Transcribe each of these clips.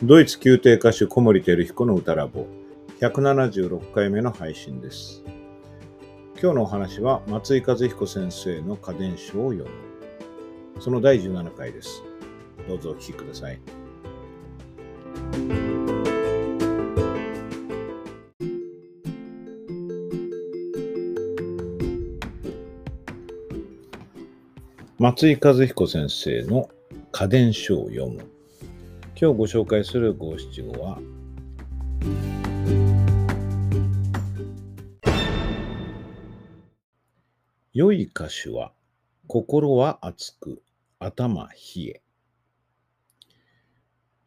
ドイツ宮廷歌手小森照彦の歌ラボ176回目の配信です。今日のお話は松井和彦先生の家電書を読む。その第17回です。どうぞお聞きください。松井和彦先生の家電書を読む。今日ご紹介する五七五は、良い歌手は、心は熱く、頭冷え。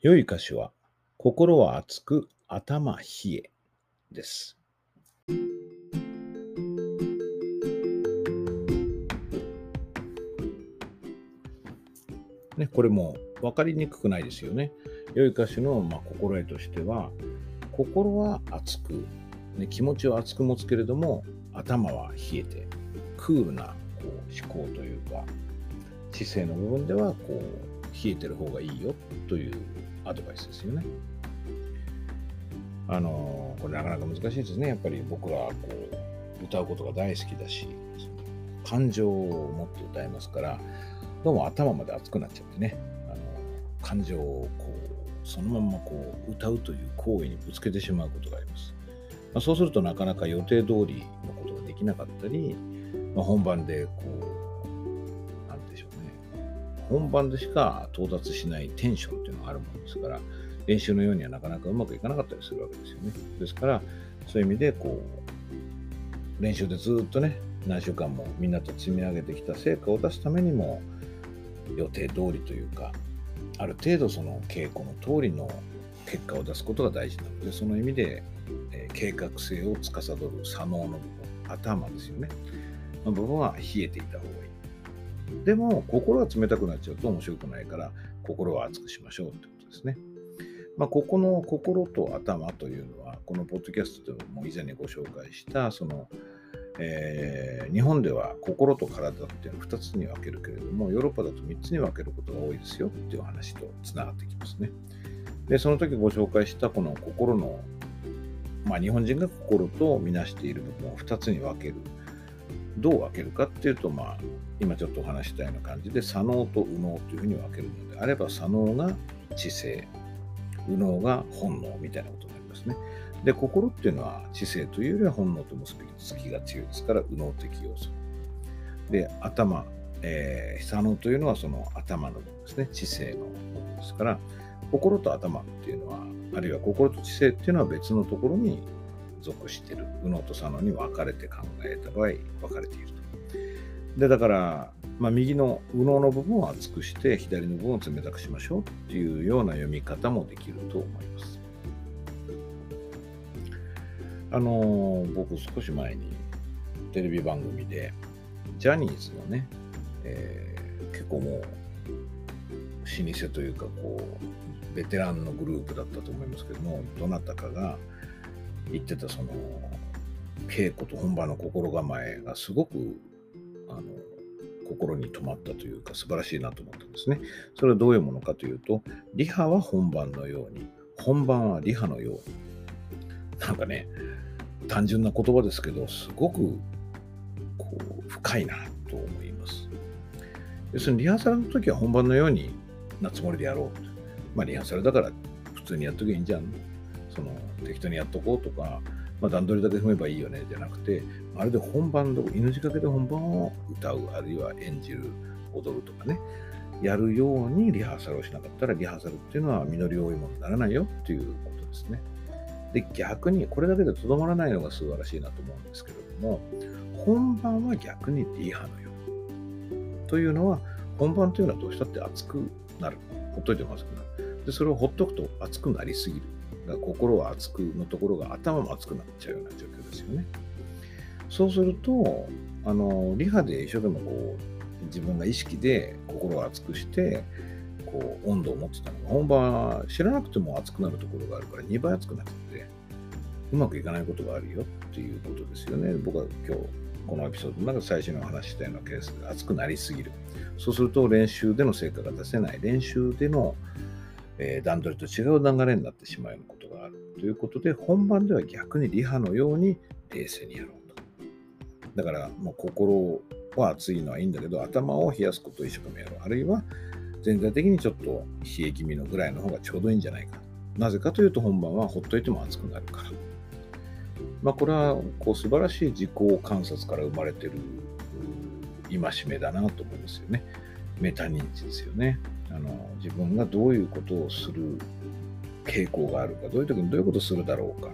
良い歌手は、心は熱く、頭冷えです。ね、これも分かりにくくないですよね。良い歌手のま心得としては、心は熱く、ね、気持ちは熱く持つけれども、頭は冷えて、クールなこう思考というか、知性の部分ではこう冷えてる方がいいよというアドバイスですよね。あのこれなかなか難しいですね。やっぱり僕はこう歌うことが大好きだし、感情を持って歌いますから、どうも頭まで熱くなっちゃってね、感情をこうそのままこう歌うという行為にぶつけてしまうことがあります。まあ、そうするとなかなか予定通りのことができなかったり、まあ、本番でこう、なんでしょうね、本番でしか到達しないテンションっていうのがあるものですから、練習のようにはなかなかうまくいかなかったりするわけですよね。ですから、そういう意味でこう、練習でずっとね、何週間もみんなと積み上げてきた成果を出すためにも、予定通りというか、ある程度その稽古の通りの結果を出すことが大事なので、その意味で、えー計画性を司る左脳の部分、頭ですよね。の部分は冷えていた方がいい。でも、心が冷たくなっちゃうと面白くないから、心は熱くしましょうってことですね。まあ、ここの心と頭というのは、このポッドキャストでも以前にご紹介した、その、えー日本では心と体っていうのを2つに分けるけれども、ヨーロッパだと3つに分けることが多いですよっていう話とつながってきますね。で、その時ご紹介したこの心の、まあ日本人が心とみなしている部分を2つに分ける。どう分けるかっていうと、まあ今ちょっとお話したような感じで、左脳と右脳というふうに分けるのであれば、左脳が知性、右脳が本能みたいなこと。で、心っていうのは知性というよりは本能と結びつきが強いですから、右脳的要素。で、頭、えー、左脳というのはその頭の部分ですね。知性の部分ですから、心と頭っていうのは、あるいは心と知性っていうのは別のところに属している。右脳と左脳に分かれて考えた場合、分かれていると。で、だから、まあ、右の右脳の部分を厚くして、左の部分を冷たくしましょうっていうような読み方もできると思います。あのー僕少し前にテレビ番組でジャニーズのね、えー結構もう老舗というかこうベテランのグループだったと思いますけどもどなたかが言ってたその稽古と本番の心構えがすごくあの心に留まったというか素晴らしいなと思ったんですね。それはどういうものかというとリハは本番のように本番はリハのようになんかね単純な言葉ですけど、すごくこう深いなと思います。要するにリハーサルの時は本番のようになつもりでやろう。まあリハーサルだから普通にやっときゃいいんじゃん。その適当にやっとこうとか、まあ段取りだけ踏めばいいよねじゃなくて、まるで本番の命がけで本番を歌う、あるいは演じる、踊るとかね、やるようにリハーサルをしなかったらリハーサルっていうのは実り多いものにならないよっていうことですね。で、逆にこれだけでとどまらないのが素晴らしいなと思うんですけれども、本番は逆にリハのよう。というのは、本番というのはどうしたって熱くなる。ほっといても熱くなる。で、それをほっとくと熱くなりすぎる。だから心は熱くのところが頭も熱くなっちゃうような状況ですよね。そうすると、あの、リハで一生懸命こう、自分が意識で心を熱くして、こう温度を持ってたのが本番は知らなくても熱くなるところがあるから2倍熱くなっちゃってうまくいかないことがあるよっていうことですよね。僕は今日このエピソードの中で最初にお話ししたようなケースで熱くなりすぎる。そうすると練習での成果が出せない。練習での、え、段取りと違う流れになってしまうようなことがあるということで、本番では逆にリハのように冷静にやろうと。だから、もう心は熱いのはいいんだけど、頭を冷やすことを一生懸命やろう。あるいは、全体的にちょっと冷え気味のぐらいの方がちょうどいいんじゃないか。なぜかというと、本番はほっといても熱くなるから。まあ、これはこう素晴らしい自己観察から生まれてる戒めだなと思いますよね。メタ認知ですよね。あの自分がどういうことをする傾向があるか、どういう時にどういうことをするだろうか、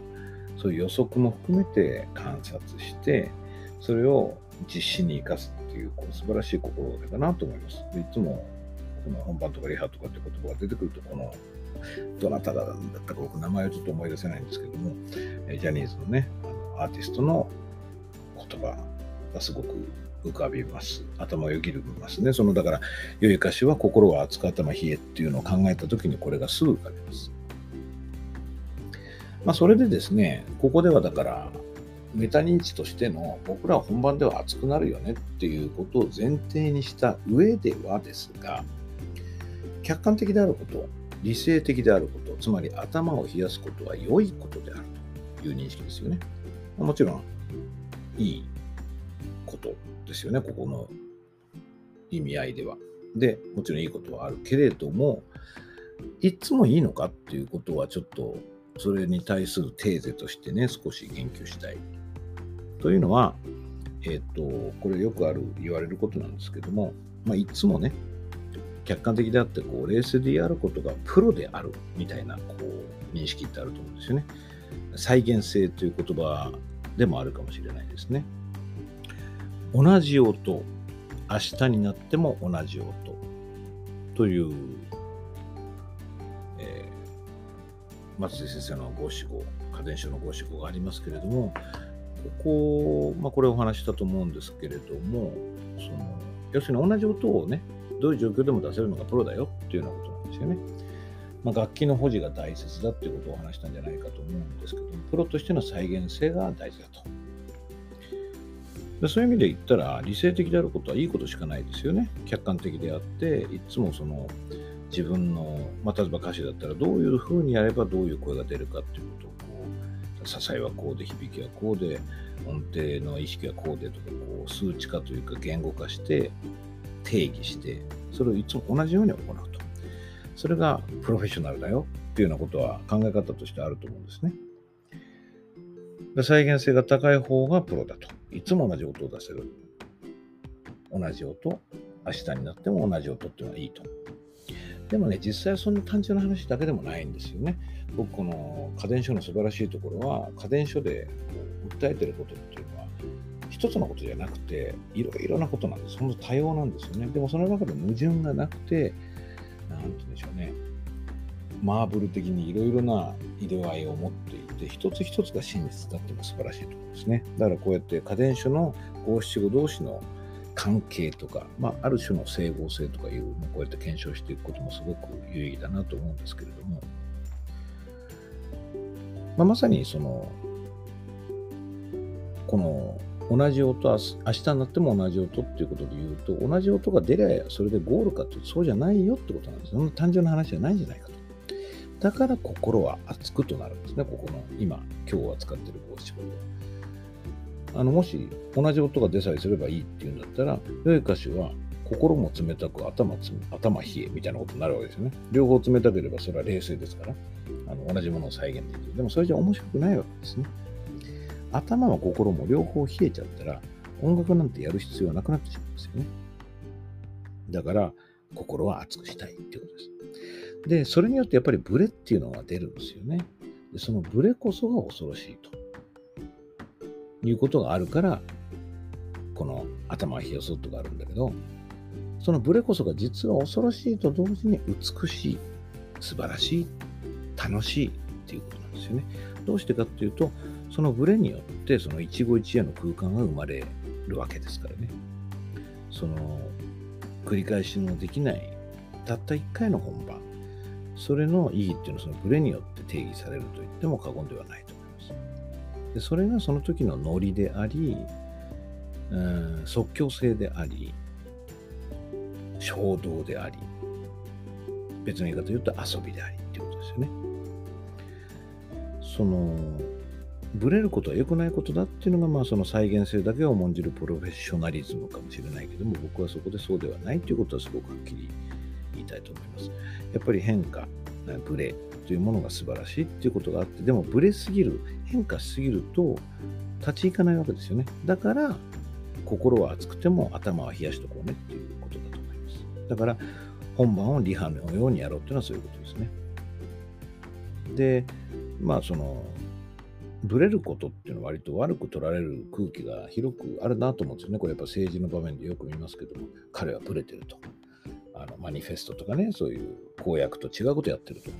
そういう予測も含めて観察して、それを実施に生かすっていうこう素晴らしい心がけだなと思います。いつもこの本番とかリハとかって言葉が出てくると、このどなただったか僕名前をちょっと思い出せないんですけども、ジャニーズのね、アーティストの言葉がすごく浮かびます。頭をよぎりますね。そのだから、良い歌詞は心は熱く頭冷えっていうのを考えたときにこれがすぐ浮かびます。まあ、それでですね、ここではだから、メタ認知としての僕らは本番では熱くなるよねっていうことを前提にした上ではですが、客観的であること、理性的であること、つまり頭を冷やすことは良いことであるという認識ですよね。もちろん、いいことですよね、ここの意味合いでは。で、もちろんいいことはあるけれども、いつもいいのかっていうことはちょっとそれに対するテーゼとしてね、少し言及したい。というのは、えっ、ー、と、これよくある、言われることなんですけども、まあ、いつもね、客観的であって、こう、冷静であることがプロであるみたいな、こう、認識ってあると思うんですよね。再現性という言葉でもあるかもしれないですね。同じ音、明日になっても同じ音という、えー、松井先生の五七五、家電書の五七五がありますけれども、ここ、まあ、これお話したと思うんですけれども、その要するに同じ音をね、どういう状況でも出せるのがプロだよっていうようなことなんですよね。まあ、楽器の保持が大切だっていうことを話したんじゃないかと思うんですけど、プロとしての再現性が大事だと。でそういう意味で言ったら、理性的であることはいいことしかないですよね。客観的であって、いつもその自分の、まあ、例えば歌詞だったらどういうふうにやればどういう声が出るかっていうことをこう、支えはこうで、響きはこうで、音程の意識はこうでとか、こう数値化というか言語化して定義して、それをいつも同じように行うと。それがプロフェッショナルだよっていうようなことは考え方としてあると思うんですね。再現性が高い方がプロだと。いつも同じ音を出せる。同じ音、明日になっても同じ音っていうのはいいと。でもね、実際はそんな単純な話だけでもないんですよね。僕、この家電書の素晴らしいところは、家電書で訴えてることっていうのは、一つのことじゃなくて、いろいろなことなんです。本当多様なんですよね。でもその中で矛盾がなくて、なんて言うんでしょうね。マーブル的にいろいろな色合いを持っていて、一つ一つが真実だっても素晴らしいところですね。だからこうやって家電書の五七五同士の関係とか、まあ、ある種の整合性とかいうのをこうやって検証していくこともすごく有意義だなと思うんですけれども、まあ、まさにその、この同じ音は明日になっても同じ音っていうことで言うと、同じ音が出りゃそれでゴールかってそうじゃないよってことなんです。そんな単純な話じゃないんじゃないかと。だから心は熱くとなるんですね。ここの今、今日扱ってる五七五あの、もし同じ音が出さえすればいいっていうんだったら、良い歌詞は心も冷たく頭頭冷えみたいなことになるわけですよね。両方冷たければそれは冷静ですから、あの同じものを再現できる。でもそれじゃ面白くないわけですね。頭も心も両方冷えちゃったら、音楽なんてやる必要はなくなってしまうんですよね。だから、心は熱くしたいっていうことです。で、それによってやっぱりブレっていうのが出るんですよね。でそのブレこそが恐ろしいということがあるから、この頭冷やすとがあるんだけど、そのブレこそが実は恐ろしいと同時に美しい、素晴らしい、楽しいっていうことなんですよね。どうしてかっていうと、そのブレによってその一期一会の空間が生まれるわけですからね。その繰り返しのできないたった一回の本番それの意義っていうのはそのブレによって定義されると言っても過言ではないと思います。でそれがその時のノリであり、うん、即興性であり、衝動であり、別の言い方で言うと遊びでありっていうことですよね。そのブレることは良くないことだっていうのが、まあ、その再現性だけを重んじるプロフェッショナリズムかもしれないけども、僕はそこでそうではないということはすごくはっきり言いたいと思います。やっぱり変化、ブレというものが素晴らしいっていうことがあって、でもブレすぎる、変化しすぎると立ち行かないわけですよね。だから、心は熱くても頭は冷やしとこうねっていうことだと思います。だから、本番をリハのようにやろうっていうのはそういうことですね。で、まあその、ブレることっていうのは割と悪く取られる空気が広くあるなと思うんですよね。これやっぱ政治の場面でよく見ますけども、彼はブレてると。あのマニフェストとかね、そういう公約と違うことやってると。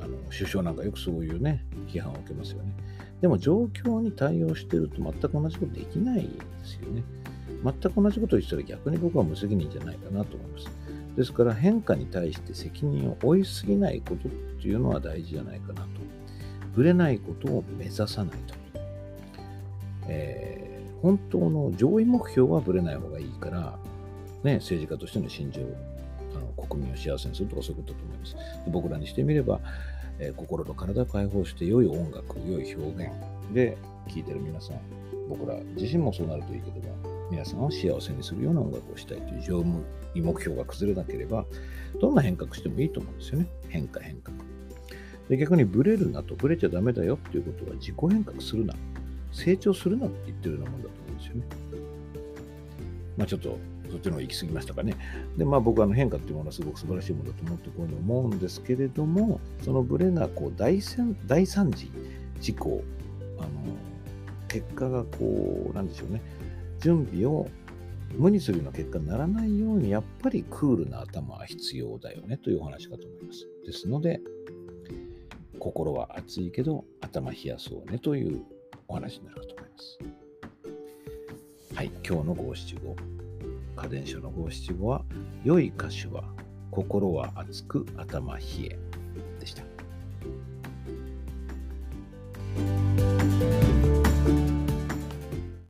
あの首相なんかよくそういうね、批判を受けますよね。でも状況に対応してると全く同じことできないですよね。全く同じことを言ったら逆に僕は無責任じゃないかなと思います。ですから変化に対して責任を負いすぎないことっていうのは大事じゃないかなと。ぶれないことを目指さないと。えー、本当の上位目標はぶれない方がいいから、ね、政治家としての信条あの国民を幸せにするとかそういうことだと思います。で僕らにしてみれば、えー、心と体を解放して良い音楽、良い表現で聴いてる皆さん、僕ら自身もそうなるといいけども、皆さんを幸せにするような音楽をしたいという上務目標が崩れなければ、どんな変革してもいいと思うんですよね。変化、変革。で逆にブレるなと、ブレちゃダメだよっていうことは自己変革するな、成長するなって言ってるようなもんだと思うんですよね。まあちょっとそっちの方が行き過ぎましたかね。で、まあ僕はあの変化っていうものはすごく素晴らしいものだと思ってこういうふうに思うんですけれども、そのブレがこう大大惨事、事故、あの結果がこう、なんでしょうね、準備を無にするような結果にならないように、やっぱりクールな頭は必要だよねというお話かと思います。ですので、心は熱いけど頭冷やそうねというお話になるかと思います。はい、今日の五七五。家電書の五七五は、良い歌手は心は熱く頭冷えでした。